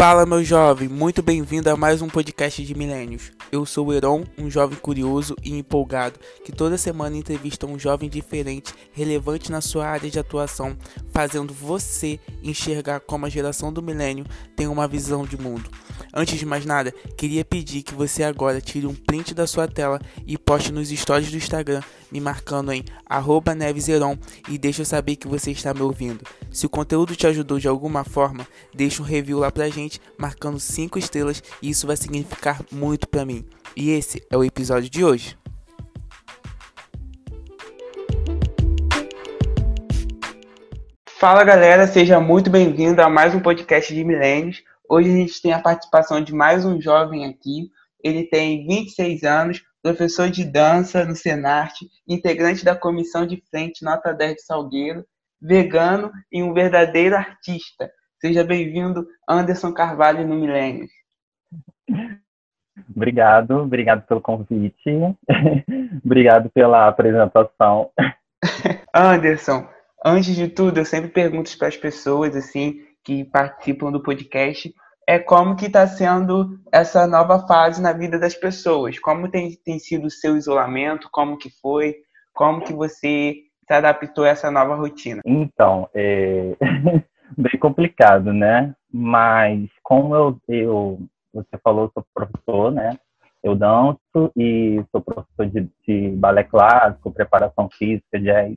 Fala, meu jovem, muito bem-vindo a mais um podcast de Milênios. Eu sou o Heron, um jovem curioso e empolgado que toda semana entrevista um jovem diferente, relevante na sua área de atuação, fazendo você enxergar como a geração do milênio tem uma visão de mundo. Antes de mais nada, queria pedir que você agora tire um print da sua tela e poste nos stories do Instagram, me marcando em neveseron e deixe eu saber que você está me ouvindo. Se o conteúdo te ajudou de alguma forma, deixe um review lá pra gente, marcando 5 estrelas e isso vai significar muito para mim. E esse é o episódio de hoje. Fala galera, seja muito bem-vindo a mais um podcast de Milênios. Hoje a gente tem a participação de mais um jovem aqui. Ele tem 26 anos, professor de dança no Senarte, integrante da comissão de frente Nota 10 de Salgueiro, vegano e um verdadeiro artista. Seja bem-vindo, Anderson Carvalho, no Milênios. Obrigado, obrigado pelo convite, obrigado pela apresentação. Anderson, antes de tudo, eu sempre pergunto para as pessoas assim que participam do podcast é como que está sendo essa nova fase na vida das pessoas. Como tem, tem sido o seu isolamento? Como que foi? Como que você se adaptou a essa nova rotina? Então, é bem complicado, né? Mas como eu, eu você falou, sou professor, né? Eu danço e sou professor de, de balé clássico, preparação física, jazz.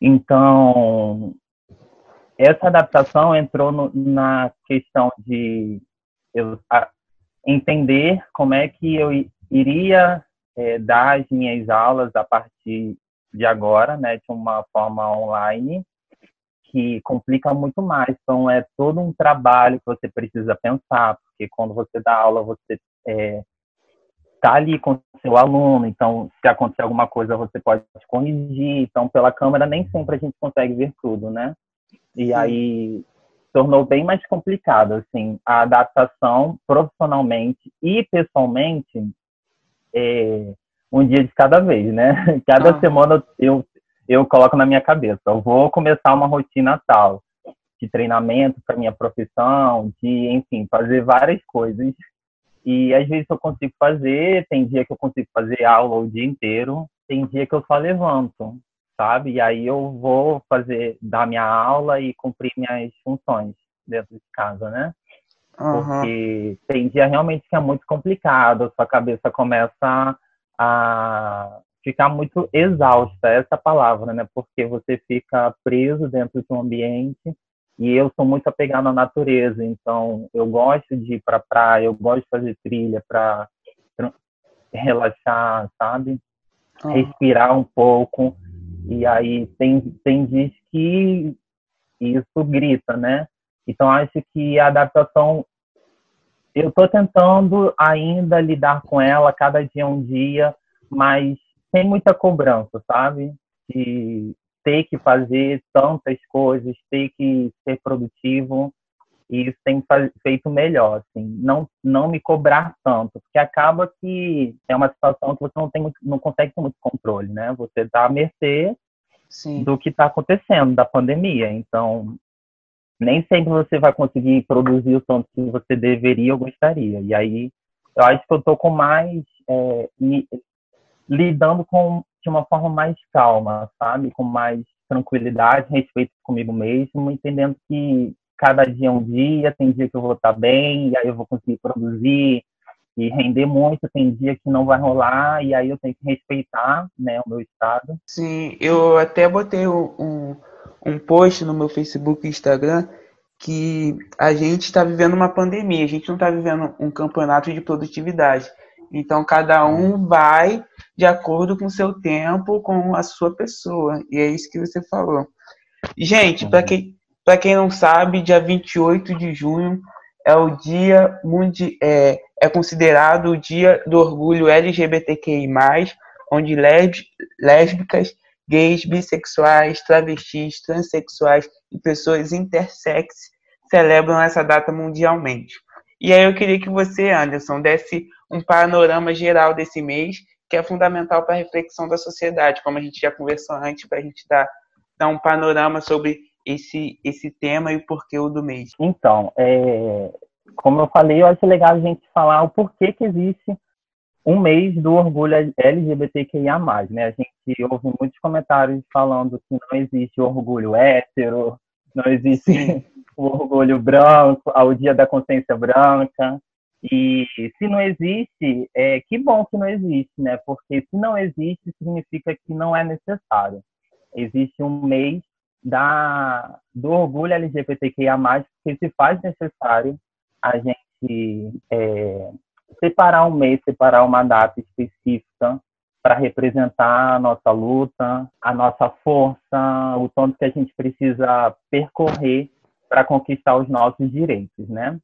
Então, essa adaptação entrou no, na questão de eu, a, entender como é que eu iria é, dar as minhas aulas a partir de agora, né, de uma forma online, que complica muito mais. Então, é todo um trabalho que você precisa pensar, porque quando você dá aula, você é, tá ali com seu aluno, então se acontecer alguma coisa você pode corrigir. Então pela câmera nem sempre a gente consegue ver tudo, né? E aí tornou bem mais complicado, assim, a adaptação profissionalmente e pessoalmente é, um dia de cada vez, né? Cada ah. semana eu, eu coloco na minha cabeça, eu vou começar uma rotina tal, de treinamento para minha profissão, de, enfim, fazer várias coisas. E às vezes eu consigo fazer, tem dia que eu consigo fazer aula o dia inteiro, tem dia que eu só levanto sabe? E aí eu vou fazer, dar minha aula e cumprir minhas funções dentro de casa, né? Uhum. Porque tem dia realmente que é muito complicado, a sua cabeça começa a ficar muito exausta, essa palavra, né? Porque você fica preso dentro de um ambiente e eu sou muito apegado à natureza, então eu gosto de ir para praia, eu gosto de fazer trilha para relaxar, sabe? Uhum. Respirar um pouco. E aí tem, tem dias que isso grita, né? Então acho que a adaptação eu estou tentando ainda lidar com ela cada dia um dia, mas sem muita cobrança, sabe? De ter que fazer tantas coisas, ter que ser produtivo e isso tem feito melhor, assim, não não me cobrar tanto, porque acaba que é uma situação que você não tem muito, não consegue ter muito controle, né? Você está à mercê Sim. do que está acontecendo da pandemia, então nem sempre você vai conseguir produzir o tanto que você deveria ou gostaria. E aí eu acho que eu estou com mais é, lidando com de uma forma mais calma, sabe, com mais tranquilidade, respeito comigo mesmo, entendendo que cada dia é um dia, tem dia que eu vou estar bem, e aí eu vou conseguir produzir e render muito, tem dia que não vai rolar, e aí eu tenho que respeitar né, o meu estado. Sim, eu até botei um, um post no meu Facebook e Instagram que a gente está vivendo uma pandemia, a gente não está vivendo um campeonato de produtividade. Então, cada um vai de acordo com o seu tempo, com a sua pessoa. E é isso que você falou. Gente, para quem, para quem não sabe, dia 28 de junho é o dia mundial, é, é considerado o dia do orgulho LGBTQI+, onde lésbicas, gays, bissexuais, travestis, transexuais e pessoas intersex celebram essa data mundialmente. E aí eu queria que você, Anderson, desse um panorama geral desse mês, que é fundamental para a reflexão da sociedade, como a gente já conversou antes, para a gente dar, dar um panorama sobre esse, esse tema e o porquê o do mês? Então, é, como eu falei, eu acho legal a gente falar o porquê que existe um mês do orgulho LGBTQIA+, né? A gente ouve muitos comentários falando que não existe orgulho hétero, não existe o orgulho branco, ao dia da consciência branca. E se não existe, é, que bom que não existe, né? Porque se não existe, significa que não é necessário. Existe um mês da, do orgulho LGBTQIA+, que se faz necessário a gente é, separar um mês, separar uma data específica para representar a nossa luta, a nossa força, o tanto que a gente precisa percorrer para conquistar os nossos direitos, né?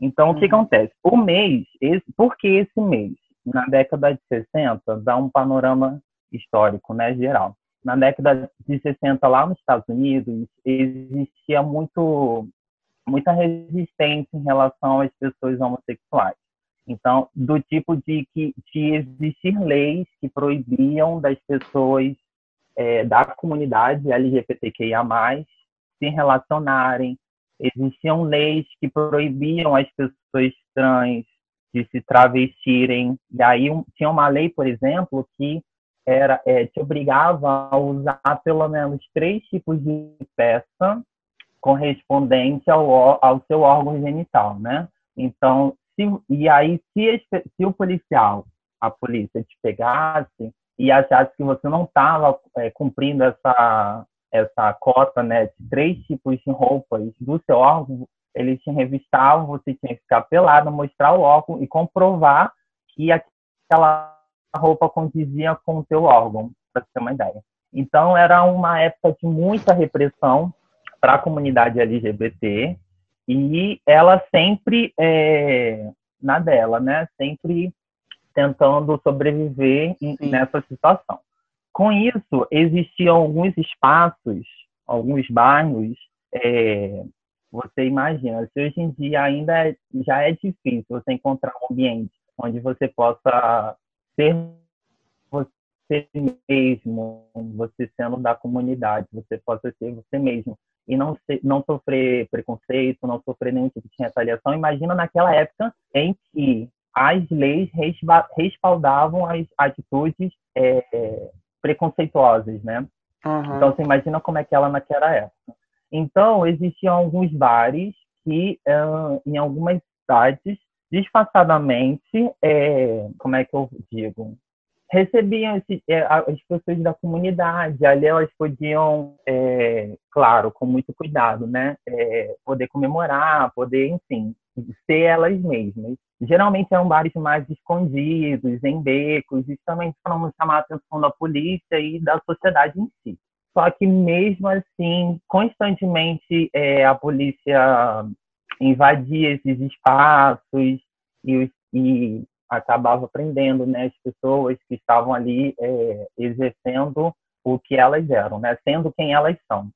Então, o que uhum. acontece? O mês, esse, por que esse mês? Na década de 60, dá um panorama histórico, né, geral. Na década de 60, lá nos Estados Unidos, existia muito, muita resistência em relação às pessoas homossexuais. Então, do tipo de que de existir leis que proibiam das pessoas é, da comunidade LGBTQIA+, se relacionarem. Existiam leis que proibiam as pessoas trans de se travestirem. E aí um, tinha uma lei, por exemplo, que era é, te obrigava a usar pelo menos três tipos de peça correspondente ao, ao seu órgão genital, né? Então, se, e aí, se, se o policial, a polícia, te pegasse e achasse que você não estava é, cumprindo essa, essa cota né, de três tipos de roupas do seu órgão, eles te revistavam, você tinha que ficar pelado, mostrar o órgão e comprovar que aquela roupa condizia com o seu órgão, para ter uma ideia. Então, era uma época de muita repressão para a comunidade LGBT, e ela sempre é, na dela, né? Sempre tentando sobreviver nessa situação. Com isso, existiam alguns espaços, alguns bairros. É, você imagina, se hoje em dia ainda é, já é difícil você encontrar um ambiente onde você possa ser você mesmo, você sendo da comunidade, você possa ser você mesmo e não, não sofrer preconceito, não sofrer nenhum tipo de retaliação. Imagina naquela época em que as leis respaldavam as atitudes é, preconceituosas, né? Uhum. Então, você imagina como é que ela naquela época. Então, existiam alguns bares que, em algumas cidades, disfarçadamente, é, como é que eu digo? recebiam esse, é, as pessoas da comunidade. Ali elas podiam, é, claro, com muito cuidado, né? É, poder comemorar, poder, enfim, ser elas mesmas. Geralmente eram bares mais escondidos, em becos, justamente para não chamar a atenção da polícia e da sociedade em si. Só que mesmo assim, constantemente é, a polícia invadia esses espaços e, e acabava prendendo né, as pessoas que estavam ali é, exercendo o que elas eram, né, sendo quem elas são.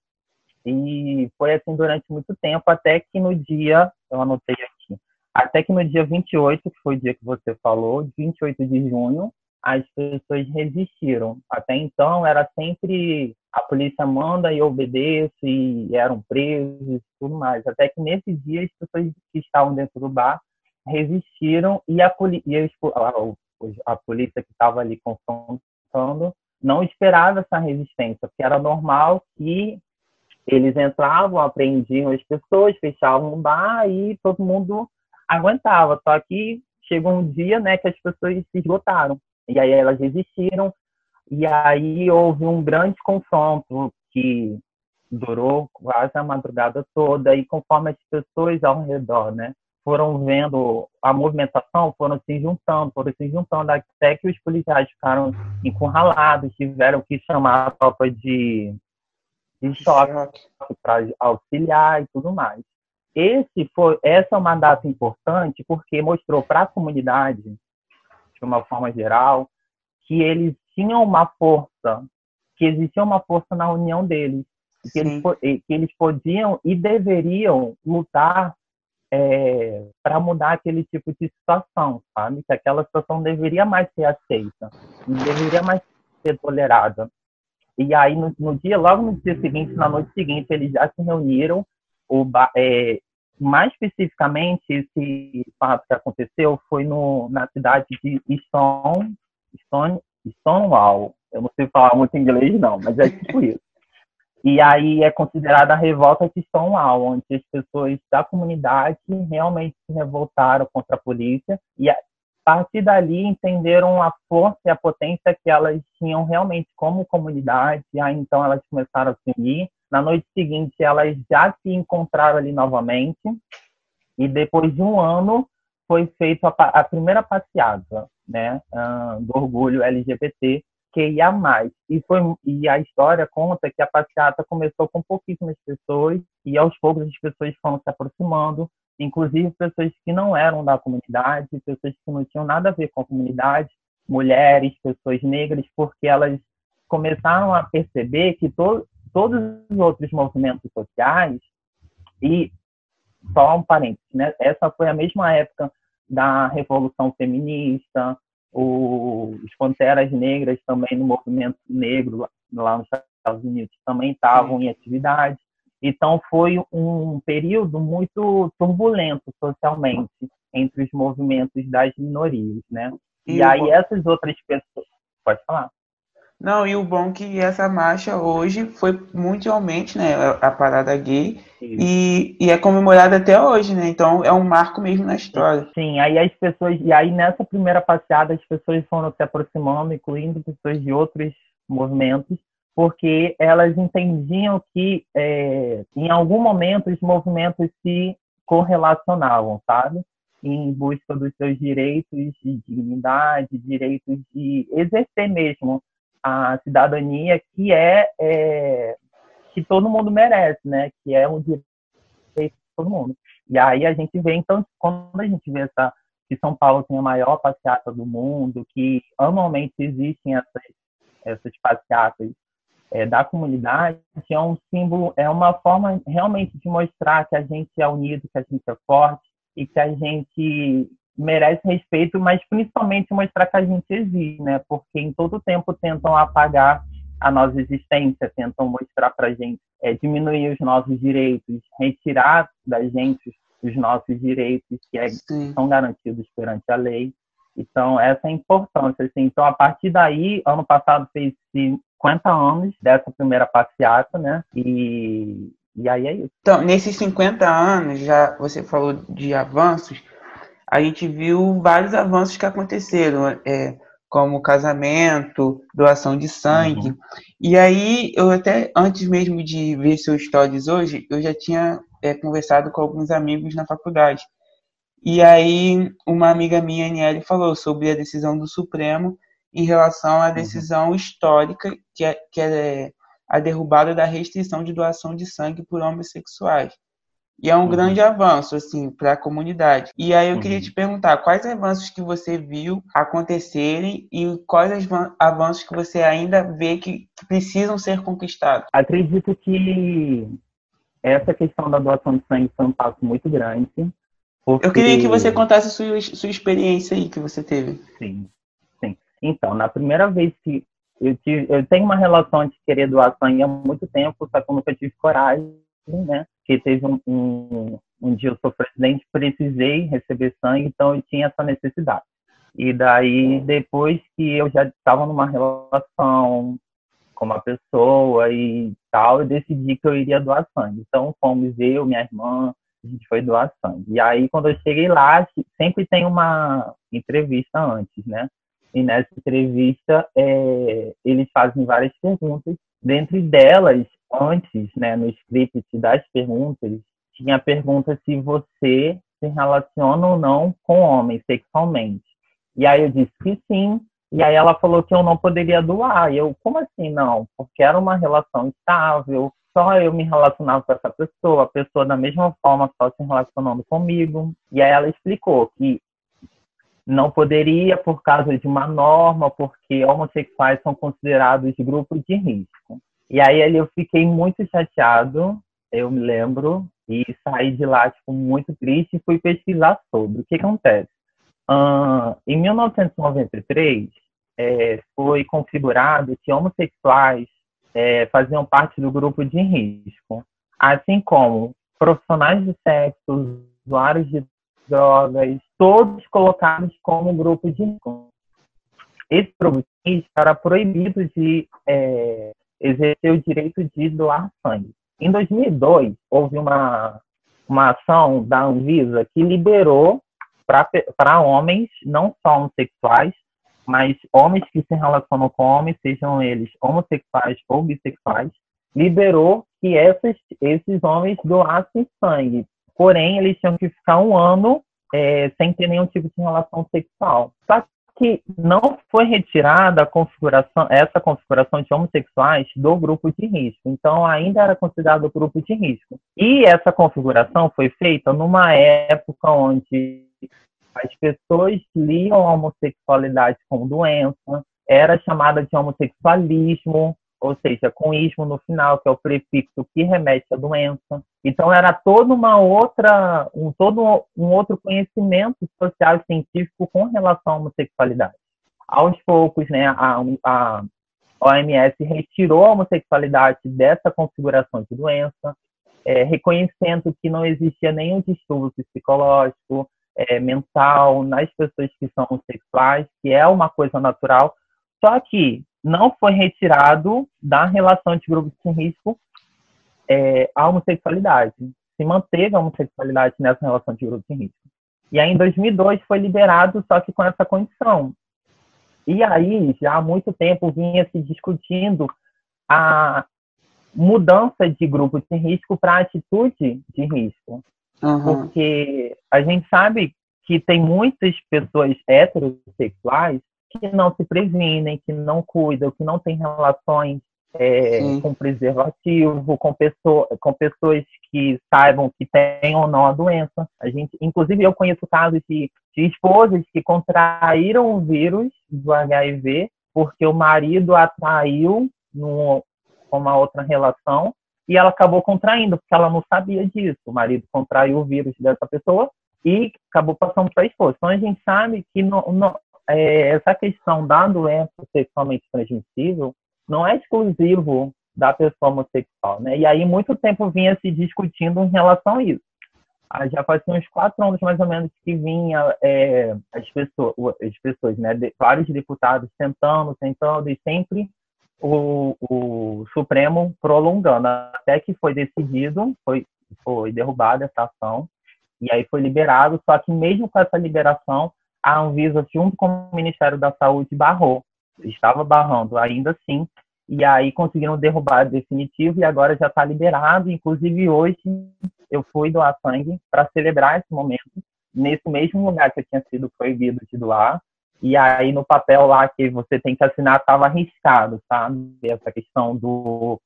E foi assim durante muito tempo, até que no dia, eu anotei aqui, até que no dia 28, que foi o dia que você falou, 28 de junho, as pessoas resistiram. Até então era sempre a polícia manda e obedece e eram presos e tudo mais. Até que nesse dia as pessoas que estavam dentro do bar resistiram e a, e a, a polícia que estava ali confrontando não esperava essa resistência, porque era normal que eles entravam, apreendiam as pessoas, fechavam o bar e todo mundo aguentava. Só que chegou um dia né, que as pessoas se esgotaram. E aí elas resistiram. E aí houve um grande confronto que durou quase a madrugada toda. E conforme as pessoas ao redor né, foram vendo a movimentação, foram se juntando, foram se juntando, até que os policiais ficaram encurralados, tiveram que chamar a tropa de, de choque para auxiliar e tudo mais. Esse foi, essa é uma data importante porque mostrou para a comunidade, de uma forma geral, que eles tinham uma força, que existia uma força na união deles, que eles, que eles podiam e deveriam lutar é, para mudar aquele tipo de situação, sabe? Que aquela situação deveria mais ser aceita, deveria mais ser tolerada. E aí, no, no, dia, logo no dia seguinte, na noite seguinte, eles já se reuniram, o, é, mais especificamente, esse fato que aconteceu foi no, na cidade de Stone, Stone, Stonewall. Eu não sei falar muito inglês, não, mas é tipo isso. E aí é considerada a revolta de Stonewall, onde as pessoas da comunidade realmente se revoltaram contra a polícia e a partir dali entenderam a força e a potência que elas tinham realmente como comunidade, e aí então elas começaram a se unir. Na noite seguinte elas já se encontraram ali novamente e depois de um ano foi feita a, a primeira passeada, né, uh, do orgulho LGBT que ia mais. E, foi, e a história conta que a passeata começou com pouquíssimas pessoas e aos poucos as pessoas foram se aproximando, inclusive pessoas que não eram da comunidade, pessoas que não tinham nada a ver com a comunidade, mulheres, pessoas negras, porque elas começaram a perceber que to, todos os outros movimentos sociais e só um parênteses, né? Essa foi a mesma época da revolução feminista, os Panteras Negras também no movimento negro lá nos Estados Unidos também estavam em atividade. Então foi um período muito turbulento socialmente entre os movimentos das minorias, né? E, e aí essas outras pessoas, pode falar. Não, e o bom é que essa marcha hoje foi mundialmente, né? A parada gay. E, e, é comemorada até hoje, né? Então é um marco mesmo na história. Sim, aí as pessoas. E aí nessa primeira passeada as pessoas foram se aproximando, incluindo pessoas de outros movimentos, porque elas entendiam que é, em algum momento os movimentos se correlacionavam, sabe? Em busca dos seus direitos de dignidade, direitos de exercer mesmo a cidadania que é, é, que todo mundo merece, né? Que é um direito de todo mundo. E aí a gente vê, então, quando a gente vê essa que São Paulo tem a maior passeata do mundo, que anualmente existem essas, essas passeatas é, da comunidade, é um símbolo, é uma forma realmente de mostrar que a gente é unido, que a gente é forte e que a gente merece respeito, mas principalmente mostrar que a gente existe, né? Porque em todo tempo tentam apagar a nossa existência, tentam mostrar para a gente, é, diminuir os nossos direitos, retirar da gente os nossos direitos que é, são garantidos perante a lei. Então, essa é a importância. Assim. Então, a partir daí, ano passado fez 50 anos dessa primeira passeata, né? E, e aí é isso. Então, nesses 50 anos, já você falou de avanços, a gente viu vários avanços que aconteceram, é, como casamento, doação de sangue. Uhum. E aí, eu até, antes mesmo de ver seus stories hoje, eu já tinha é, conversado com alguns amigos na faculdade. E aí, uma amiga minha, Aniele, falou sobre a decisão do Supremo em relação à decisão uhum. histórica, que é, que é a derrubada da restrição de doação de sangue por homossexuais. E é um uhum. grande avanço, assim, para a comunidade. E aí eu uhum. queria te perguntar, quais avanços que você viu acontecerem e quais avanços que você ainda vê que precisam ser conquistados? Acredito que essa questão da doação de sangue foi um passo muito grande. Porque... Eu queria que você contasse sua, sua experiência aí que você teve. Sim, sim. Então, na primeira vez que eu, tive, eu tenho uma relação de querer doar sangue há muito tempo, só que eu nunca tive coragem né? Que teve um, um, um dia eu sou presidente, precisei receber sangue, então eu tinha essa necessidade. E daí, depois que eu já estava numa relação com uma pessoa e tal, eu decidi que eu iria doar sangue. Então, fomos eu, minha irmã, a gente foi doar sangue. E aí, quando eu cheguei lá, sempre tem uma entrevista antes, né? E nessa entrevista, é, eles fazem várias perguntas. Dentre delas, antes, né, no script das perguntas, tinha a pergunta se você se relaciona ou não com homens sexualmente. E aí eu disse que sim. E aí ela falou que eu não poderia doar. E eu, como assim não? Porque era uma relação estável, só eu me relacionava com essa pessoa, a pessoa da mesma forma só se relacionando comigo. E aí ela explicou que não poderia por causa de uma norma, porque homossexuais são considerados grupo de risco. E aí ali eu fiquei muito chateado, eu me lembro, e saí de lá tipo, muito triste e fui pesquisar sobre. O que acontece? Uh, em 1993, é, foi configurado que homossexuais é, faziam parte do grupo de risco, assim como profissionais de sexo, usuários de drogas, todos colocados como grupo de risco. Esse grupo de risco era proibido de é, exercer o direito de doar sangue. Em 2002, houve uma, uma ação da Anvisa que liberou para homens, não só homossexuais, mas homens que se relacionam com homens, sejam eles homossexuais ou bissexuais, liberou que esses, esses homens doassem sangue. Porém, eles tinham que ficar um ano é, sem ter nenhum tipo de relação sexual. Só que não foi retirada configuração, essa configuração de homossexuais do grupo de risco. Então, ainda era considerado grupo de risco. E essa configuração foi feita numa época onde as pessoas liam a homossexualidade como doença, era chamada de homossexualismo, ou seja, com ismo no final, que é o prefixo que remete à doença. Então era toda uma outra, um todo um outro conhecimento social e científico com relação à homossexualidade. Aos poucos, né, a, a OMS retirou a homossexualidade dessa configuração de doença, é, reconhecendo que não existia nenhum distúrbio psicológico, é, mental nas pessoas que são homossexuais, que é uma coisa natural, só que não foi retirado da relação de grupos de risco é, a homossexualidade. Se manteve a homossexualidade nessa relação de grupos de risco. E aí, em 2002, foi liberado, só que com essa condição. E aí, já há muito tempo, vinha se discutindo a mudança de grupo de risco para atitude de risco. Uhum. Porque a gente sabe que tem muitas pessoas heterossexuais que não se previnem, que não cuidam, que não têm relações é, com preservativo, com, pessoa, com pessoas que saibam que têm ou não a doença. A gente, inclusive, eu conheço casos de, de esposas que contraíram o vírus do HIV porque o marido atraiu com uma outra relação e ela acabou contraindo, porque ela não sabia disso. O marido contraiu o vírus dessa pessoa e acabou passando para a esposa. Então a gente sabe que no, no, é, essa questão da doença sexualmente transmissível não é exclusivo da pessoa homossexual, né? E aí muito tempo vinha se discutindo em relação a isso. Ah, já faz uns quatro anos mais ou menos que vinha é, as pessoas, as pessoas, né? De, vários deputados tentando, tentando e sempre o, o Supremo prolongando, até que foi decidido, foi, foi derrubada essa ação, e aí foi liberado, só que mesmo com essa liberação, a Anvisa, junto com o Ministério da Saúde, barrou, estava barrando ainda assim, e aí conseguiram derrubar definitivo e agora já está liberado. Inclusive hoje eu fui doar sangue para celebrar esse momento, nesse mesmo lugar que eu tinha sido proibido de doar, e aí no papel lá que você tem que assinar estava arriscado, sabe? Essa questão do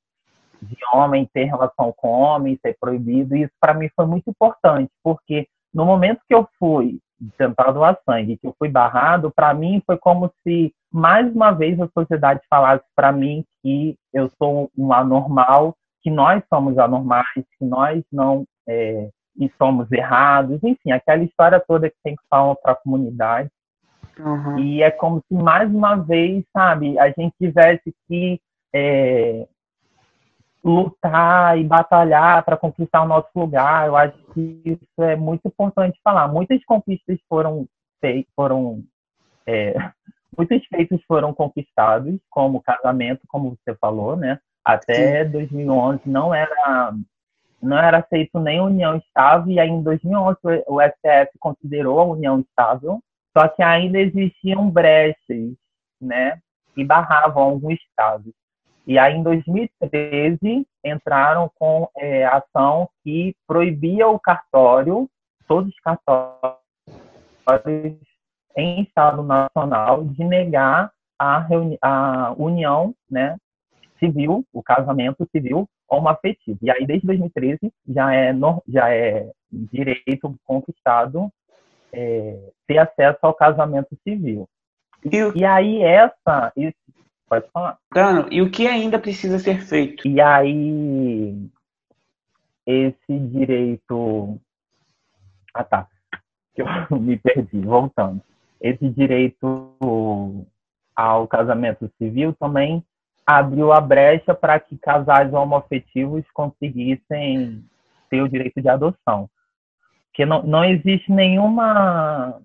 de homem ter relação com homem, ser proibido, e isso para mim foi muito importante, porque no momento que eu fui tentar doar sangue, que eu fui barrado, para mim foi como se mais uma vez a sociedade falasse para mim que eu sou um anormal, que nós somos anormais, que nós não é, e somos errados, enfim, aquela história toda que tem que falar para a comunidade. Uhum. E é como se mais uma vez, sabe, a gente tivesse que é, lutar e batalhar para conquistar o nosso lugar. Eu acho que isso é muito importante falar. Muitas conquistas foram foram é, muitos feitos foram conquistados, como casamento, como você falou, né? Até Sim. 2011 não era não era aceito nem união estável e aí em 2011 o STF considerou a união estável só que ainda existiam brechas, né, que barravam alguns estados. E aí, em 2013, entraram com é, ação que proibia o cartório, todos os cartórios em Estado Nacional, de negar a, a união né, civil, o casamento civil homoafetivo. E aí, desde 2013, já é, no, já é direito conquistado é, ter acesso ao casamento civil. E, e aí essa, pode falar. Dano, e o que ainda precisa ser feito? E aí esse direito, ah tá, eu me perdi, voltando. Esse direito ao casamento civil também abriu a brecha para que casais homoafetivos conseguissem ter o direito de adoção. Porque não, não existe nenhuma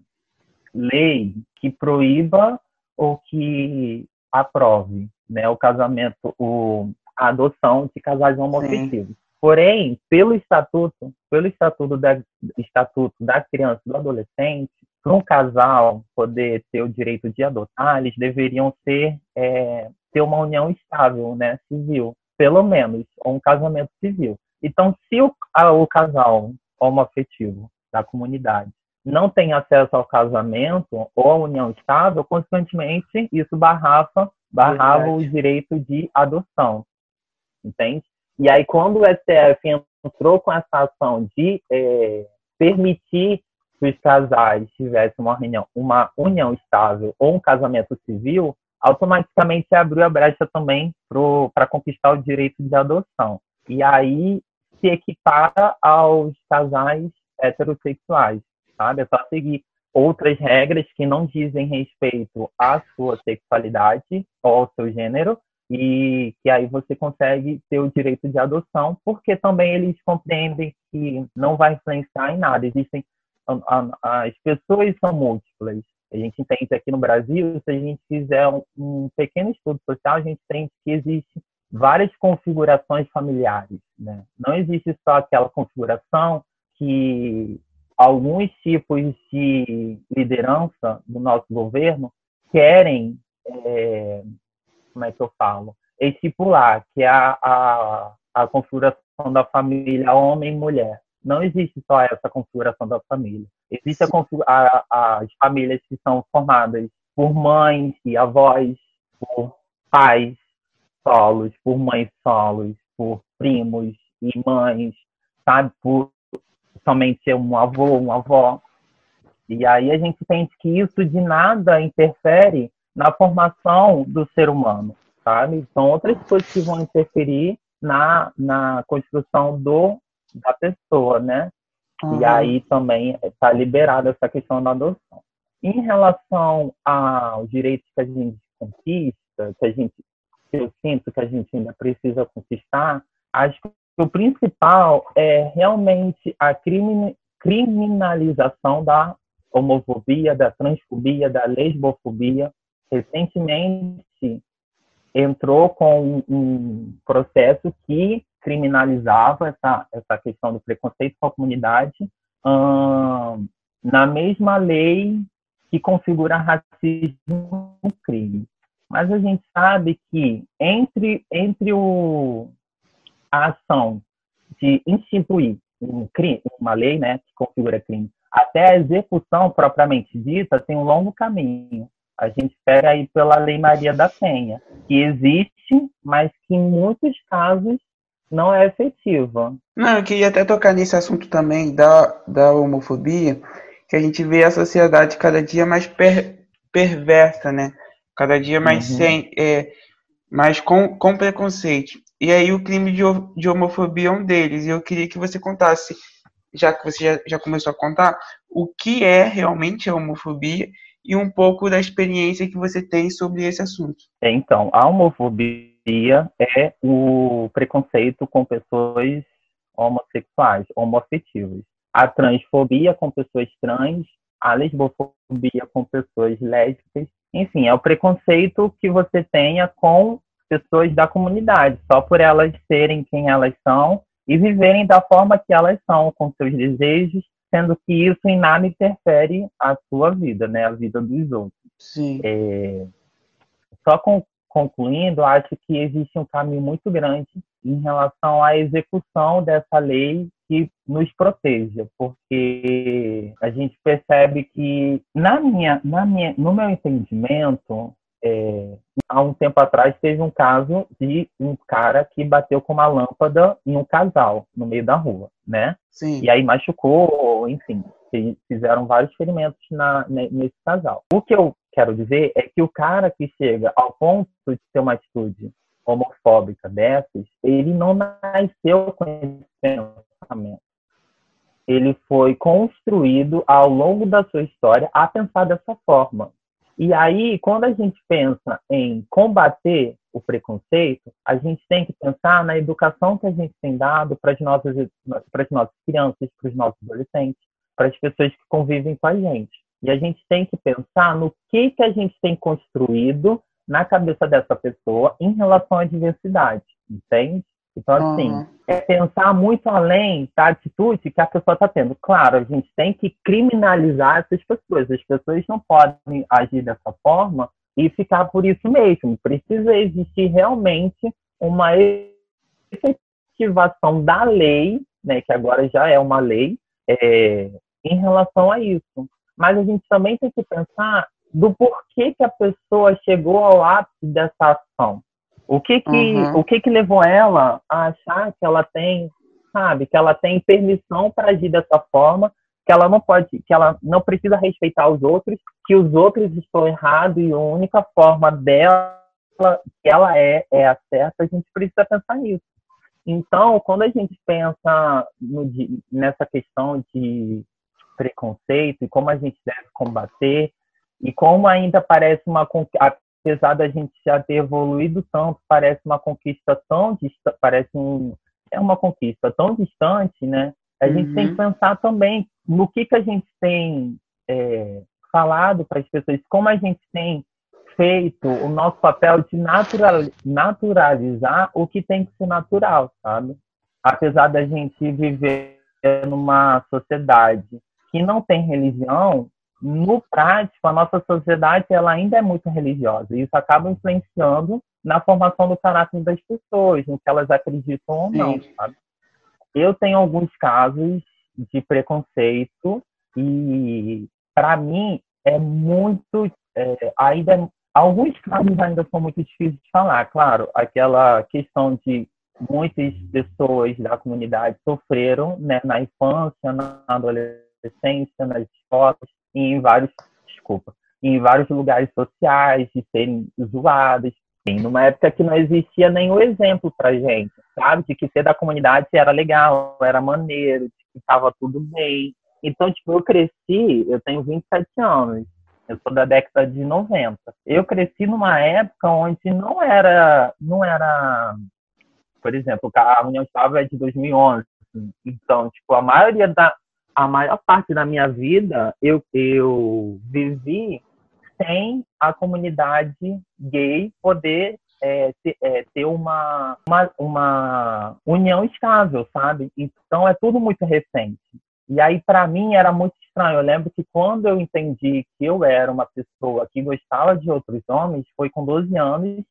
lei que proíba ou que aprove né, o casamento, o, a adoção de casais homoafetivos. Porém, pelo estatuto, pelo estatuto da, estatuto da criança e do adolescente, para um casal poder ter o direito de adotar, eles deveriam ser é, ter uma união estável, né, civil, pelo menos, ou um casamento civil. Então, se o, a, o casal homoafetivo da comunidade não tem acesso ao casamento ou à união estável, consequentemente, isso barrava, barrava o direito de adoção, entende? E aí, quando o STF entrou com essa ação de é, permitir que os casais tivessem uma, reunião, uma união estável ou um casamento civil, automaticamente abriu a brecha também para conquistar o direito de adoção. E aí se equipara aos casais heterossexuais, sabe? É só seguir outras regras que não dizem respeito à sua sexualidade ou ao seu gênero e que aí você consegue ter o direito de adoção, porque também eles compreendem que não vai influenciar em nada. Existem as pessoas são múltiplas. A gente entende aqui no Brasil, se a gente fizer um pequeno estudo social, a gente tem que existe várias configurações familiares. Né? Não existe só aquela configuração que alguns tipos de liderança do nosso governo querem, é, como é que eu falo, estipular, que é a, a, a configuração da família homem e mulher. Não existe só essa configuração da família. Existe a, a, as famílias que são formadas por mães e avós, por pais solos, por mães solos, por primos e mães, sabe? Por somente um avô, uma avó. E aí a gente entende que isso de nada interfere na formação do ser humano, sabe? São outras coisas que vão interferir na, na construção do, da pessoa, né? Uhum. E aí também está liberada essa questão da adoção. Em relação aos direitos que a gente conquista, que a gente eu sinto que a gente ainda precisa conquistar, acho que o principal é realmente a criminalização da homofobia, da transfobia, da lesbofobia. Recentemente entrou com um processo que criminalizava essa, essa questão do preconceito com a comunidade hum, na mesma lei que configura racismo um crime. Mas a gente sabe que entre, entre o, a ação de instituir um crime, uma lei né, que configura crime, até a execução propriamente dita, tem um longo caminho. A gente espera aí pela Lei Maria da Penha, que existe, mas que em muitos casos não é efetiva. Não, eu queria até tocar nesse assunto também da, da homofobia, que a gente vê a sociedade cada dia mais per, perversa, né? Cada dia mais uhum. sem, é, mais com, com preconceito. E aí o crime de, de homofobia é um deles. E eu queria que você contasse, já que você já, já começou a contar, o que é realmente a homofobia e um pouco da experiência que você tem sobre esse assunto. É, então, a homofobia é o preconceito com pessoas homossexuais, homoafetivas. A transfobia com pessoas trans, a lesbofobia com pessoas lésbicas enfim, é o preconceito que você tenha com pessoas da comunidade, só por elas serem quem elas são e viverem da forma que elas são, com seus desejos, sendo que isso em nada interfere a sua vida, né, a vida dos outros. Sim. É... Só com, concluindo, acho que existe um caminho muito grande em relação à execução dessa lei que nos proteja, porque a gente percebe que na minha, na minha, no meu entendimento, é, há um tempo atrás teve um caso de um cara que bateu com uma lâmpada em um casal no meio da rua, né? Sim. E aí machucou, enfim, fizeram vários ferimentos na, nesse casal. O que eu quero dizer é que o cara que chega ao ponto de ter uma atitude homofóbica dessas, ele não nasceu com esse pensamento. Ele foi construído ao longo da sua história a pensar dessa forma. E aí, quando a gente pensa em combater o preconceito, a gente tem que pensar na educação que a gente tem dado para as nossas, para as nossas crianças, para os nossos adolescentes, para as pessoas que convivem com a gente. E a gente tem que pensar no que, que a gente tem construído na cabeça dessa pessoa em relação à diversidade, entende? Então, assim, uhum. é pensar muito além da atitude que a pessoa está tendo. Claro, a gente tem que criminalizar essas pessoas. As pessoas não podem agir dessa forma e ficar por isso mesmo. Precisa existir realmente uma efetivação da lei, né, que agora já é uma lei, é, em relação a isso. Mas a gente também tem que pensar do porquê que a pessoa chegou ao ápice dessa ação. O que que, uhum. o que que levou ela a achar que ela tem, sabe, que ela tem permissão para agir dessa forma, que ela não pode, que ela não precisa respeitar os outros, que os outros estão errados e a única forma dela que ela é é a certa, a gente precisa pensar nisso. Então, quando a gente pensa no, nessa questão de preconceito e como a gente deve combater e como ainda parece uma apesar da gente já ter evoluído tanto, parece uma conquista tão distante, parece um, é uma conquista tão distante, né? A gente tem que uhum. pensar também no que, que a gente tem é, falado para as pessoas, como a gente tem feito o nosso papel de natural, naturalizar o que tem que ser natural, sabe? Apesar da gente viver numa sociedade que não tem religião, no prático, a nossa sociedade ela ainda é muito religiosa. E isso acaba influenciando na formação do caráter das pessoas, no que elas acreditam ou não. Sabe? Eu tenho alguns casos de preconceito e, para mim, é muito. É, ainda alguns casos ainda são muito difíceis de falar. Claro, aquela questão de muitas pessoas da comunidade sofreram né, na infância, na adolescência, nas escolas, em vários, desculpa, em vários lugares sociais, de serem zoadas. Sim, numa época que não existia nenhum exemplo pra gente, sabe? De que ser da comunidade era legal, era maneiro, de que estava tudo bem. Então, tipo, eu cresci, eu tenho 27 anos, eu sou da década de 90. Eu cresci numa época onde não era, não era, por exemplo, a União Estável é de 2011. Então, tipo, a maioria da, a maior parte da minha vida eu, eu vivi sem a comunidade gay poder é, ter, é, ter uma, uma, uma, união estável, sabe? Então é tudo muito recente. E aí, para mim, era muito estranho. Eu lembro que quando eu entendi que eu era uma pessoa que gostava de outros homens, foi com 12 anos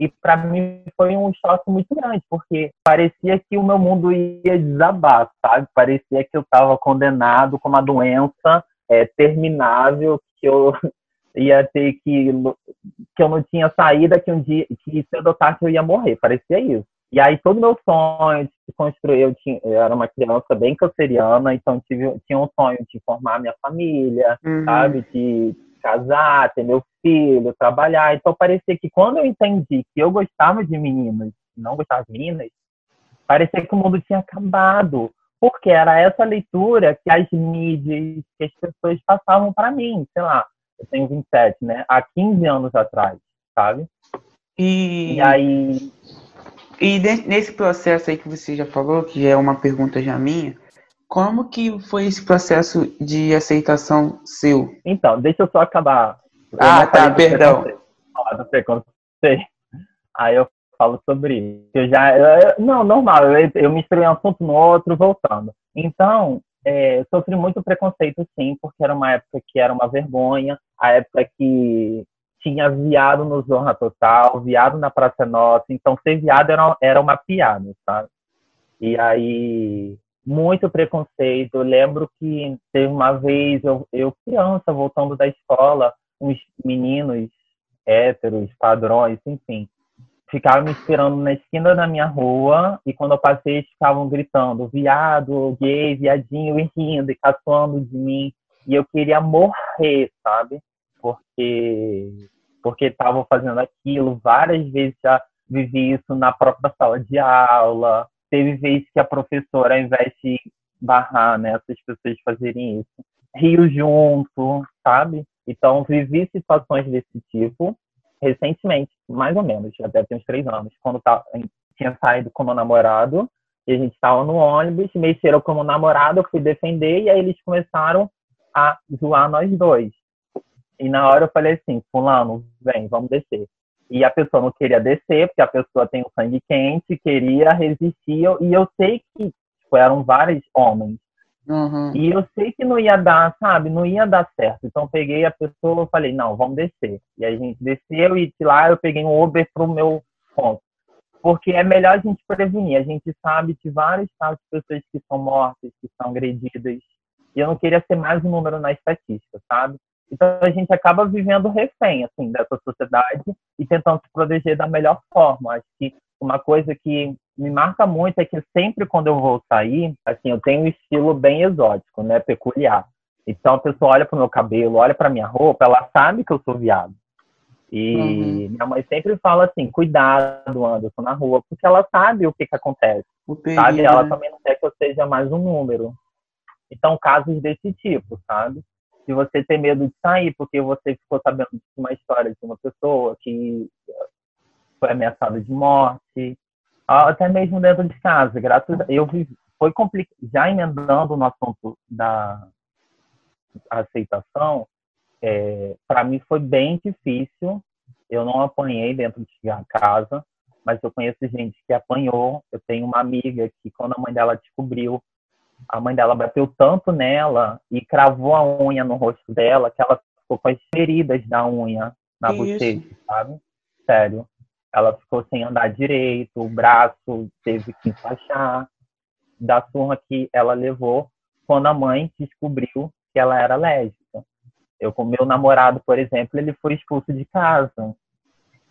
e para mim foi um choque muito grande, porque parecia que o meu mundo ia desabar, sabe? Parecia que eu estava condenado com uma doença é, terminável, que eu ia ter que que eu não tinha saída, que um dia que se eu adotasse eu ia morrer, parecia isso. E aí todo meu sonho de se construir, eu, tinha, eu era uma criança bem canceriana, então tive, tinha um sonho de formar minha família, uhum. sabe? De casar, ter meu filho, trabalhar. Então parecia que quando eu entendi que eu gostava de meninas não gostava de meninas, parecia que o mundo tinha acabado. Porque era essa leitura que as mídias, que as pessoas passavam para mim, sei lá, eu tenho 27, né? Há 15 anos atrás, sabe? E, e aí. E nesse processo aí que você já falou, que é uma pergunta já minha, como que foi esse processo de aceitação seu? Então, deixa eu só acabar. Eu ah, tá, perdão. Do preconceito. Aí eu falo sobre isso. Eu já, eu, não, normal, eu, eu misturei um assunto no outro, voltando. Então, é, sofri muito preconceito, sim, porque era uma época que era uma vergonha, a época que tinha viado no Zorra Total, viado na Praça Nossa, então ser viado era, era uma piada, sabe? E aí muito preconceito. Eu lembro que teve uma vez, eu, eu criança, voltando da escola, uns meninos héteros, padrões, enfim, ficavam me esperando na esquina da minha rua e quando eu passei eles ficavam gritando viado, gay, viadinho e rindo e caçoando de mim e eu queria morrer, sabe? Porque porque estavam fazendo aquilo, várias vezes já vivi isso na própria sala de aula, teve vezes que a professora, ao invés de barrar né, essas pessoas fazerem isso, riu junto, sabe? Então, vivi situações desse tipo recentemente, mais ou menos, já deve ter uns três anos, quando tá, tinha saído como namorado, e a gente estava no ônibus, mexeram como namorado, eu fui defender, e aí eles começaram a zoar nós dois. E na hora eu falei assim, fulano, vem, vamos descer. E a pessoa não queria descer, porque a pessoa tem o sangue quente, queria resistir, e eu sei que tipo, eram vários homens. Uhum. E eu sei que não ia dar, sabe? Não ia dar certo. Então peguei a pessoa e falei, não, vamos descer. E a gente desceu e de lá eu peguei um Uber pro meu ponto. Porque é melhor a gente prevenir. A gente sabe de vários casos de pessoas que são mortas, que são agredidas. E eu não queria ser mais um número na estatística, sabe? Então a gente acaba vivendo refém, assim, dessa sociedade e tentando se proteger da melhor forma. Acho que uma coisa que me marca muito é que sempre quando eu vou sair, assim, eu tenho um estilo bem exótico, né, peculiar. Então a pessoa olha para o meu cabelo, olha para minha roupa, ela sabe que eu sou viado. E uhum. minha mãe sempre fala assim, cuidado, Anderson, na rua, porque ela sabe o que que acontece, sabe? Ela né? também não quer que eu seja mais um número. Então, casos desse tipo, sabe? Se você tem medo de sair porque você ficou sabendo de uma história de uma pessoa que foi ameaçada de morte, até mesmo dentro de casa. Graças a eu foi complicado. Já emendando no assunto da aceitação, é, para mim foi bem difícil. Eu não apanhei dentro de casa, mas eu conheço gente que apanhou. Eu tenho uma amiga que, quando a mãe dela descobriu, a mãe dela bateu tanto nela e cravou a unha no rosto dela que ela ficou com as feridas da unha na bochecha, sabe? Sério ela ficou sem andar direito, o braço teve que enfaixar, da surra que ela levou quando a mãe descobriu que ela era lésbica. Eu, com meu namorado, por exemplo, ele foi expulso de casa,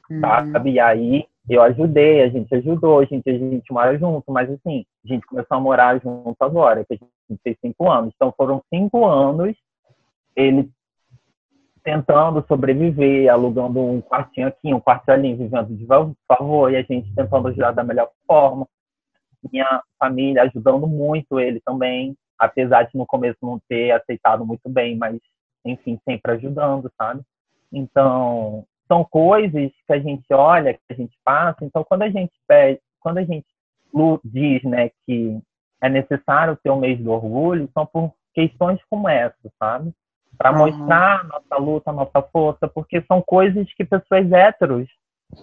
uhum. sabe? E aí eu ajudei, a gente ajudou, a gente, a gente mora junto, mas assim, a gente começou a morar junto agora, que a gente fez cinco anos. Então foram cinco anos ele tentando sobreviver, alugando um quartinho aqui, um quarto ali, vivendo de favor, e a gente tentando ajudar da melhor forma. Minha família ajudando muito ele também, apesar de no começo não ter aceitado muito bem, mas, enfim, sempre ajudando, sabe? Então, são coisas que a gente olha, que a gente passa. Então, quando a gente pede, quando a gente diz, né, que é necessário ter o um mês do orgulho, são por questões como essa, sabe? para uhum. mostrar nossa luta, nossa força, porque são coisas que pessoas héteros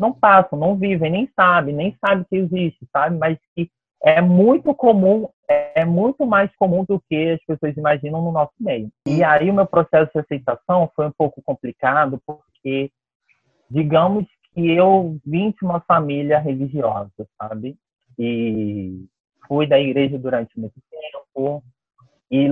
não passam, não vivem, nem sabem, nem sabem que existe, sabe? Mas que é muito comum, é muito mais comum do que as pessoas imaginam no nosso meio. E aí o meu processo de aceitação foi um pouco complicado, porque digamos que eu vim de uma família religiosa, sabe? E fui da igreja durante muito tempo e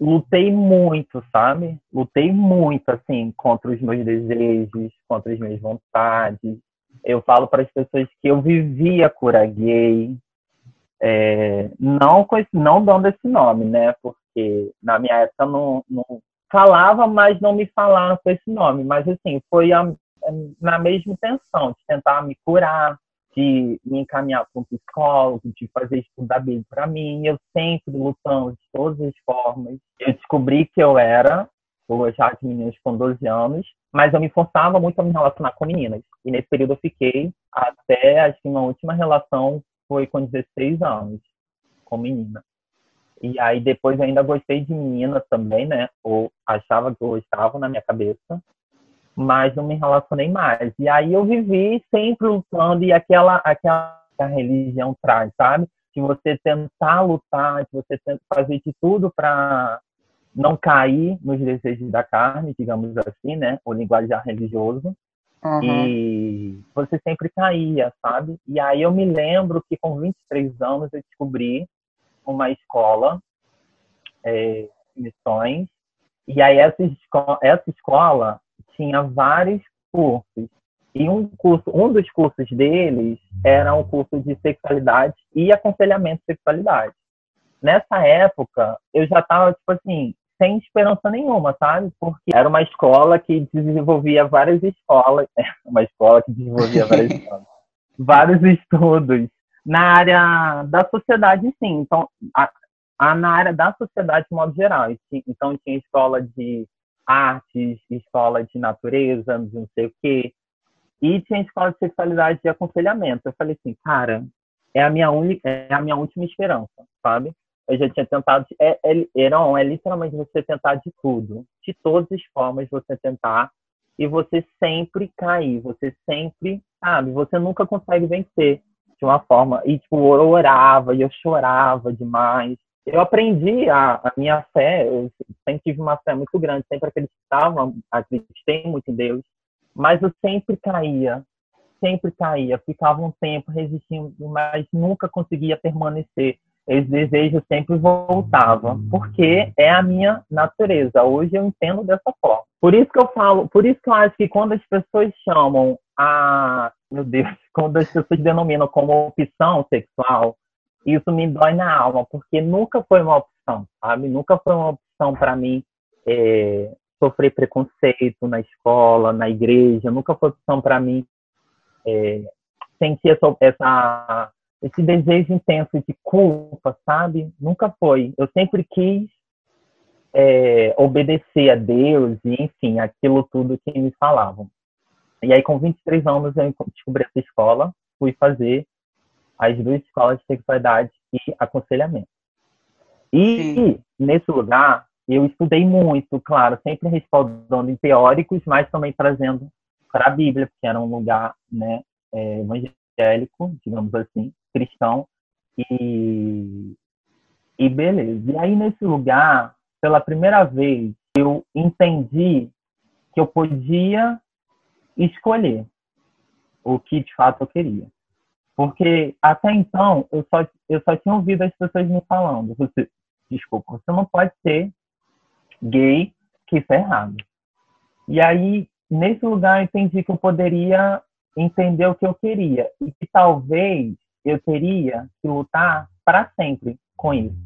lutei muito, sabe? Lutei muito, assim, contra os meus desejos, contra as minhas vontades. Eu falo para as pessoas que eu vivia cura gay, é, não, não dando esse nome, né? Porque na minha época não, não falava, mas não me falaram com esse nome. Mas, assim, foi a, na mesma intenção, de tentar me curar, de me encaminhar para um psicólogo, de fazer estudar bem para mim. Eu sempre lutando de todas as formas. Eu descobri que eu era, eu já de meninas com 12 anos, mas eu me forçava muito a me relacionar com meninas. E nesse período eu fiquei até, acho que minha última relação foi com 16 anos, com menina. E aí depois eu ainda gostei de meninas também, né? Ou achava que eu gostava na minha cabeça mas não me relacionei mais. E aí eu vivi sempre lutando e aquela aquela que a religião traz, sabe? De você tentar lutar, de você tentar fazer de tudo para não cair nos desejos da carne, digamos assim, né? O linguajar religioso. Uhum. E você sempre caía, sabe? E aí eu me lembro que com 23 anos eu descobri uma escola, é, missões, e aí essa, escola, essa escola tinha vários cursos. E um curso, um dos cursos deles era um curso de sexualidade e aconselhamento de sexualidade. Nessa época, eu já estava, tipo assim, sem esperança nenhuma, sabe? Porque era uma escola que desenvolvia várias escolas, uma escola que desenvolvia várias escolas, vários estudos na área da sociedade, sim. Então, a, a, na área da sociedade de modo geral. Então, tinha escola de artes, escola de natureza, de não sei o quê. E tinha escola de sexualidade e aconselhamento. Eu falei assim, cara, é a minha única, é a minha última esperança, sabe? Eu já tinha tentado, é, é, não, é literalmente você tentar de tudo, de todas as formas você tentar e você sempre cair, você sempre, sabe, você nunca consegue vencer de uma forma. E, tipo, eu orava e eu chorava demais. Eu aprendi a, a minha fé, eu sempre tive uma fé muito grande, sempre acreditava, acreditei muito em Deus, mas eu sempre caía, sempre caía, ficava um tempo resistindo, mas nunca conseguia permanecer. Esse desejo sempre voltava, porque é a minha natureza. Hoje eu entendo dessa forma. Por isso que eu falo, por isso que eu acho que quando as pessoas chamam a, meu Deus, quando as pessoas denominam como opção sexual, isso me dói na alma, porque nunca foi uma opção, sabe? Nunca foi uma opção para mim é, sofrer preconceito na escola, na igreja, nunca foi opção para mim é, sentir essa, essa, esse desejo intenso de culpa, sabe? Nunca foi. Eu sempre quis é, obedecer a Deus e, enfim, aquilo tudo que me falavam. E aí, com 23 anos, eu descobri essa escola, fui fazer as duas escolas de sexualidade e aconselhamento. E Sim. nesse lugar, eu estudei muito, claro, sempre respaldando em teóricos, mas também trazendo para a Bíblia, porque era um lugar né, é, evangélico, digamos assim, cristão, e, e beleza. E aí, nesse lugar, pela primeira vez, eu entendi que eu podia escolher o que de fato eu queria. Porque até então eu só, eu só tinha ouvido as pessoas me falando: você, desculpa, você não pode ser gay, que isso é errado. E aí, nesse lugar, eu entendi que eu poderia entender o que eu queria e que talvez eu teria que lutar para sempre com isso.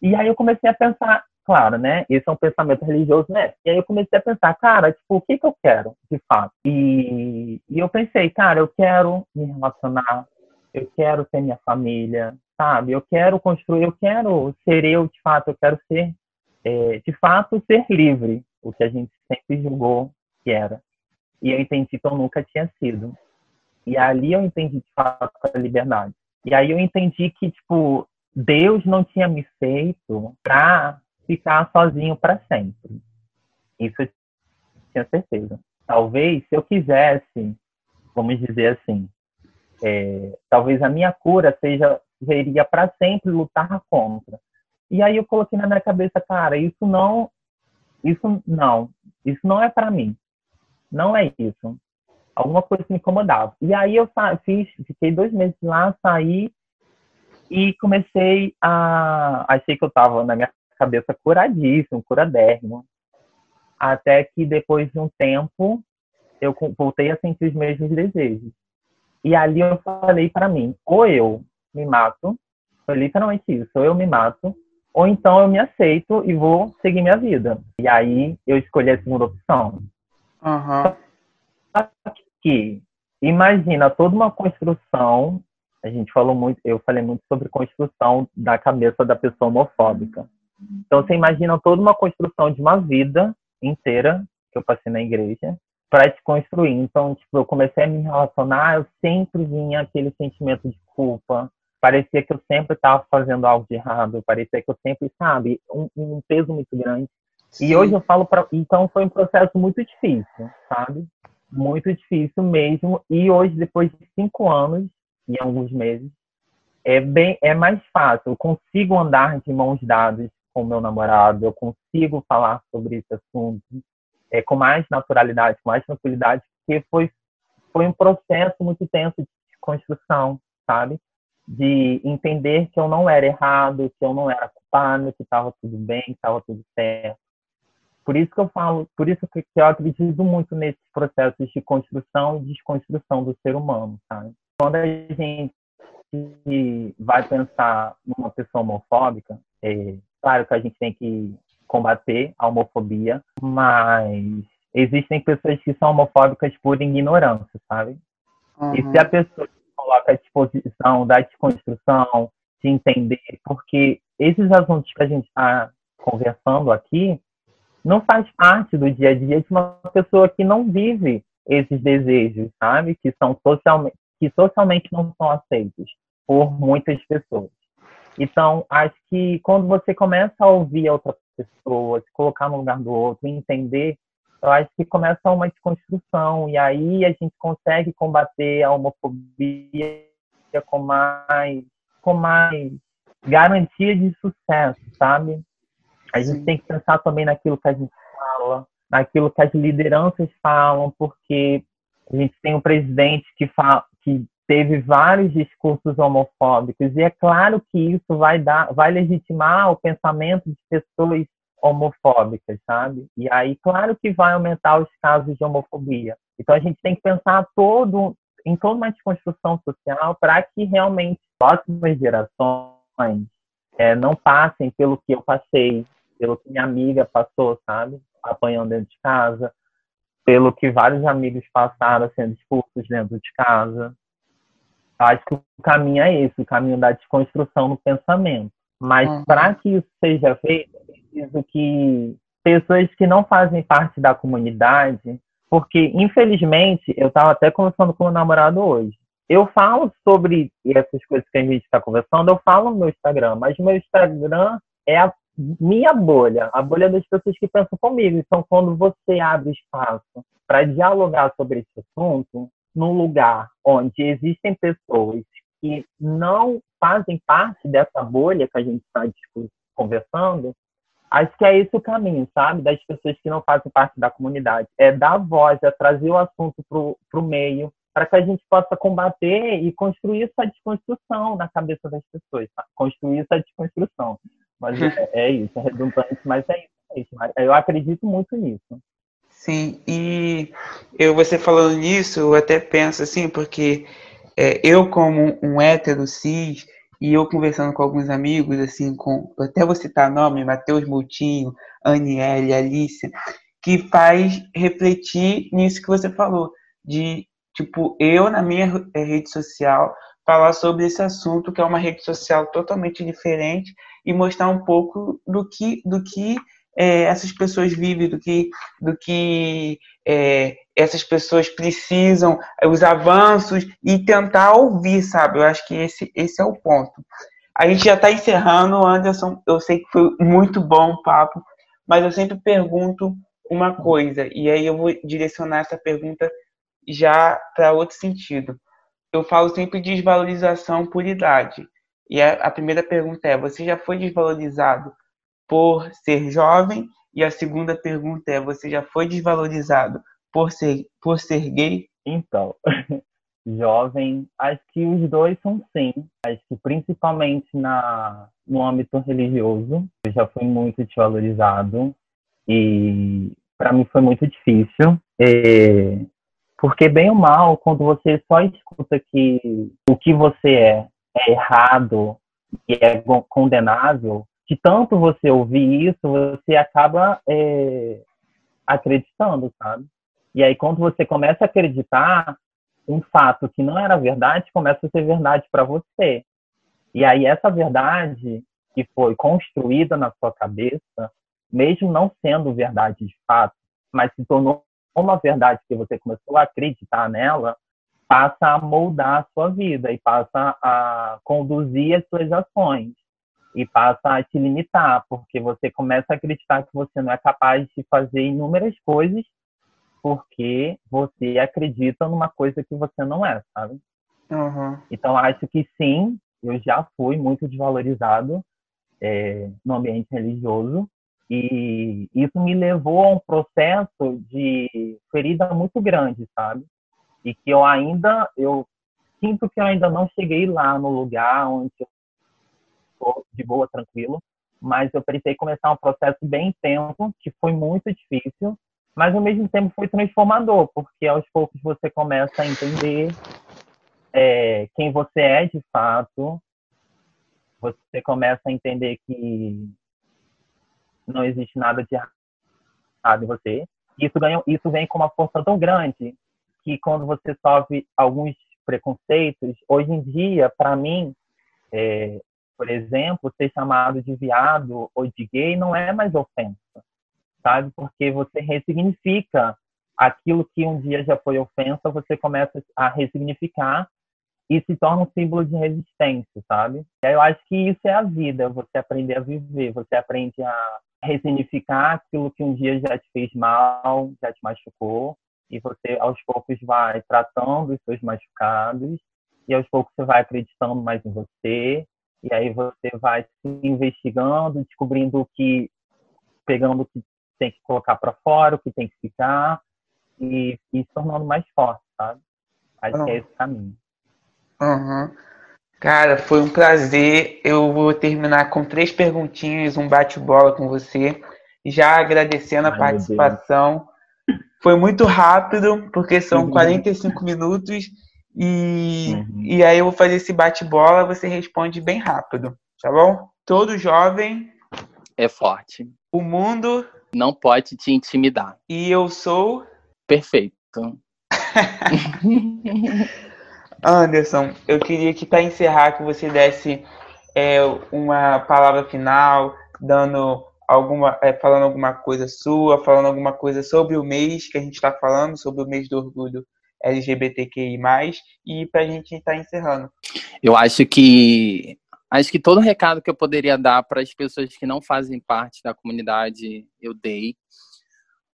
E aí eu comecei a pensar, claro, né? Esse é um pensamento religioso, né? E aí eu comecei a pensar, cara, tipo, o que que eu quero, de fato? E, e eu pensei, cara, eu quero me relacionar, eu quero ter minha família, sabe? Eu quero construir, eu quero ser eu, de fato, eu quero ser, é, de fato, ser livre, o que a gente sempre julgou que era. E eu entendi que eu nunca tinha sido. E ali eu entendi, de fato, a liberdade. E aí eu entendi que, tipo, Deus não tinha me feito para ficar sozinho para sempre. Isso eu tinha certeza. Talvez, se eu quisesse, vamos dizer assim, é, talvez a minha cura seja seria para sempre lutar contra. E aí eu coloquei na minha cabeça, cara, isso não, isso não, isso não é para mim. Não é isso. Alguma coisa me incomodava. E aí eu fiz, fiquei dois meses lá, saí e comecei a. Achei que eu estava na minha cabeça curadíssimo, curadérrimo. Até que depois de um tempo eu voltei a sentir os mesmos desejos. E ali eu falei para mim: ou eu me mato, foi literalmente isso, ou eu me mato, ou então eu me aceito e vou seguir minha vida. E aí eu escolhi a segunda opção. Uhum. Só que imagina toda uma construção a gente falou muito, eu falei muito sobre construção da cabeça da pessoa homofóbica. Então você imagina toda uma construção de uma vida inteira que eu passei na igreja para te construir. Então, tipo, eu comecei a me relacionar, eu sempre vinha aquele sentimento de culpa. Parecia que eu sempre estava fazendo algo de errado, parecia que eu sempre, sabe, um, um peso muito grande. Sim. E hoje eu falo para, então foi um processo muito difícil, sabe? Muito difícil mesmo. E hoje, depois de cinco anos, em alguns meses, é bem é mais fácil. Eu consigo andar de mãos dadas com o meu namorado, eu consigo falar sobre esse assunto é, com mais naturalidade, com mais tranquilidade, porque foi foi um processo muito intenso de construção, sabe? De entender que eu não era errado, que eu não era culpado, que estava tudo bem, que estava tudo certo. Por isso que eu falo, por isso que eu acredito muito nesses processos de construção e desconstrução do ser humano, sabe? quando a gente vai pensar numa pessoa homofóbica, é claro que a gente tem que combater a homofobia, mas existem pessoas que são homofóbicas por ignorância, sabe? Uhum. E se a pessoa coloca à disposição da desconstrução, de entender, porque esses assuntos que a gente está conversando aqui, não faz parte do dia a dia de uma pessoa que não vive esses desejos, sabe? Que são socialmente, que socialmente não são aceitos por muitas pessoas. Então, acho que quando você começa a ouvir a outra pessoa, se colocar no lugar do outro, entender, eu acho que começa uma desconstrução e aí a gente consegue combater a homofobia com mais, com mais garantia de sucesso, sabe? A gente Sim. tem que pensar também naquilo que a gente fala, naquilo que as lideranças falam, porque a gente tem um presidente que, fala, que teve vários discursos homofóbicos e é claro que isso vai dar, vai legitimar o pensamento de pessoas homofóbicas, sabe? E aí, claro que vai aumentar os casos de homofobia. Então a gente tem que pensar todo em toda uma desconstrução social para que realmente próximas gerações é, não passem pelo que eu passei, pelo que minha amiga passou, sabe? Apanhando dentro de casa, pelo que vários amigos passaram sendo expulsos dentro de casa. Acho que o caminho é esse, o caminho da desconstrução no pensamento. Mas uhum. para que isso seja feito, é preciso que pessoas que não fazem parte da comunidade, porque infelizmente, eu estava até conversando com o namorado hoje. Eu falo sobre essas coisas que a gente está conversando, eu falo no meu Instagram, mas meu Instagram é a minha bolha, a bolha das pessoas que pensam comigo. Então, quando você abre espaço para dialogar sobre esse assunto, num lugar onde existem pessoas que não fazem parte dessa bolha que a gente está conversando, acho que é esse o caminho, sabe? Das pessoas que não fazem parte da comunidade. É dar voz, é trazer o assunto para o meio, para que a gente possa combater e construir essa desconstrução na cabeça das pessoas. Tá? Construir essa desconstrução. Mas é, é, isso, é redundante, mas é isso, é isso. Eu acredito muito nisso. Sim, e eu você falando nisso, eu até penso assim, porque é, eu como um hétero cis, e eu conversando com alguns amigos, assim, com até vou citar nome, Matheus Moutinho, Aniele, Alicia, que faz refletir nisso que você falou, de tipo, eu na minha rede social falar sobre esse assunto, que é uma rede social totalmente diferente, e mostrar um pouco do que, do que é, essas pessoas vivem, do que, do que é, essas pessoas precisam, os avanços, e tentar ouvir, sabe? Eu acho que esse, esse é o ponto. A gente já está encerrando, Anderson. Eu sei que foi muito bom o papo, mas eu sempre pergunto uma coisa, e aí eu vou direcionar essa pergunta já para outro sentido. Eu falo sempre de desvalorização por idade. E a primeira pergunta é: você já foi desvalorizado por ser jovem? E a segunda pergunta é: você já foi desvalorizado por ser, por ser gay? Então, jovem, acho que os dois são sim. Acho que principalmente na, no âmbito religioso, eu já fui muito desvalorizado e para mim foi muito difícil. E, porque bem ou mal, quando você só escuta que o que você é é errado e é condenável, de tanto você ouvir isso, você acaba é, acreditando, sabe? E aí, quando você começa a acreditar, um fato que não era verdade começa a ser verdade para você. E aí, essa verdade que foi construída na sua cabeça, mesmo não sendo verdade de fato, mas se tornou uma verdade que você começou a acreditar nela, passa a moldar a sua vida e passa a conduzir as suas ações e passa a te limitar, porque você começa a acreditar que você não é capaz de fazer inúmeras coisas porque você acredita numa coisa que você não é, sabe? Uhum. Então, acho que sim, eu já fui muito desvalorizado é, no ambiente religioso e isso me levou a um processo de ferida muito grande, sabe? E que eu ainda, eu sinto que eu ainda não cheguei lá no lugar onde eu de boa, tranquilo, mas eu precisei começar um processo bem intenso, que foi muito difícil, mas ao mesmo tempo foi transformador, porque aos poucos você começa a entender é, quem você é de fato, você começa a entender que não existe nada de errado em você. Isso, ganha, isso vem com uma força tão grande que quando você sofre alguns preconceitos, hoje em dia, para mim, é, por exemplo, ser chamado de viado ou de gay não é mais ofensa sabe? Porque você ressignifica aquilo que um dia já foi ofensa, você começa a ressignificar e se torna um símbolo de resistência, sabe? Eu acho que isso é a vida, você aprender a viver, você aprende a ressignificar aquilo que um dia já te fez mal, já te machucou, e você aos poucos vai tratando os seus machucados, e aos poucos você vai acreditando mais em você, e aí você vai se investigando, descobrindo o que, pegando o que tem que colocar para fora, o que tem que ficar, e, e se tornando mais forte, sabe? Acho uhum. que é esse caminho. Uhum. Cara, foi um prazer. Eu vou terminar com três perguntinhas, um bate-bola com você. Já agradecendo Ai, a participação. Foi muito rápido, porque são uhum. 45 minutos. E, uhum. e aí eu vou fazer esse bate-bola, você responde bem rápido, tá bom? Todo jovem é forte. O mundo não pode te intimidar. E eu sou perfeito. Anderson, eu queria que para encerrar que você desse é, uma palavra final, dando alguma, é, falando alguma coisa sua, falando alguma coisa sobre o mês que a gente está falando, sobre o mês do orgulho LGBTQI+, e para a gente estar tá encerrando. Eu acho que acho que todo recado que eu poderia dar para as pessoas que não fazem parte da comunidade eu dei.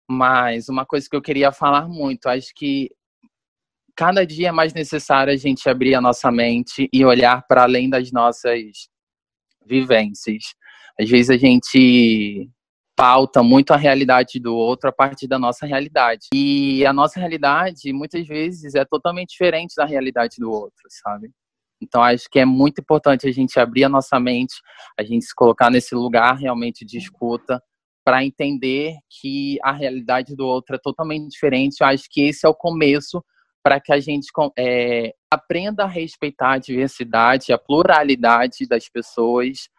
Mas uma coisa que eu queria falar muito, acho que cada dia é mais necessário a gente abrir a nossa mente e olhar para além das nossas vivências. Às vezes a gente pauta muito a realidade do outro a partir da nossa realidade. E a nossa realidade, muitas vezes, é totalmente diferente da realidade do outro, sabe? Então, acho que é muito importante a gente abrir a nossa mente, a gente se colocar nesse lugar realmente de escuta, para entender que a realidade do outro é totalmente diferente. Eu acho que esse é o começo para que a gente é, aprenda a respeitar a diversidade, a pluralidade das pessoas,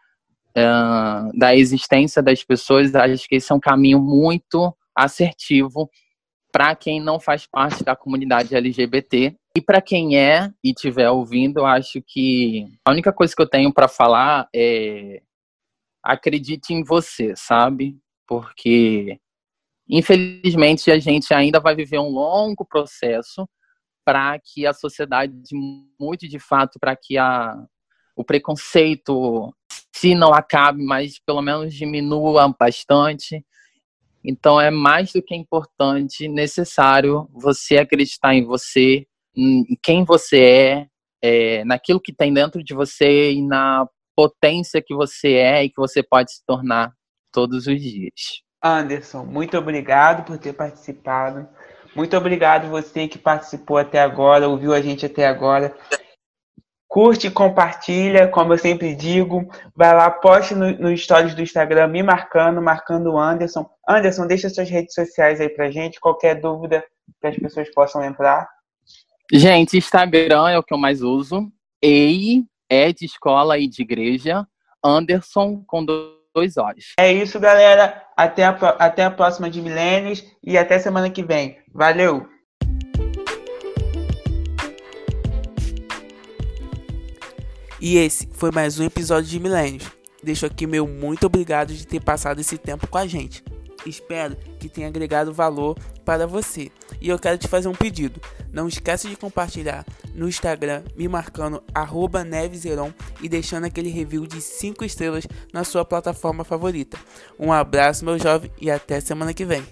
uh, da existência das pessoas. Acho que esse é um caminho muito assertivo para quem não faz parte da comunidade LGBT. E para quem é e estiver ouvindo, eu acho que a única coisa que eu tenho para falar é acredite em você, sabe? Porque infelizmente a gente ainda vai viver um longo processo para que a sociedade mude de fato, para que a, o preconceito, se não acabe, mas pelo menos diminua bastante. Então é mais do que importante, necessário você acreditar em você, em quem você é, é, naquilo que tem dentro de você e na potência que você é e que você pode se tornar todos os dias. Anderson, muito obrigado por ter participado. Muito obrigado você que participou até agora, ouviu a gente até agora. Curte, compartilha, como eu sempre digo. Vai lá, poste no, no stories do Instagram me marcando, marcando o Anderson. Anderson, deixa suas redes sociais aí pra gente. Qualquer dúvida que as pessoas possam entrar. Gente, Instagram é o que eu mais uso. EI é de escola e de igreja. Anderson com dois olhos. É isso, galera. Até a, até a próxima de Milênios e até semana que vem. Valeu! E esse foi mais um episódio de Milênios. Deixo aqui meu muito obrigado de ter passado esse tempo com a gente. Espero que tenha agregado valor para você. E eu quero te fazer um pedido. Não esqueça de compartilhar no Instagram, me marcando neveseron e deixando aquele review de 5 estrelas na sua plataforma favorita. Um abraço, meu jovem, e até semana que vem.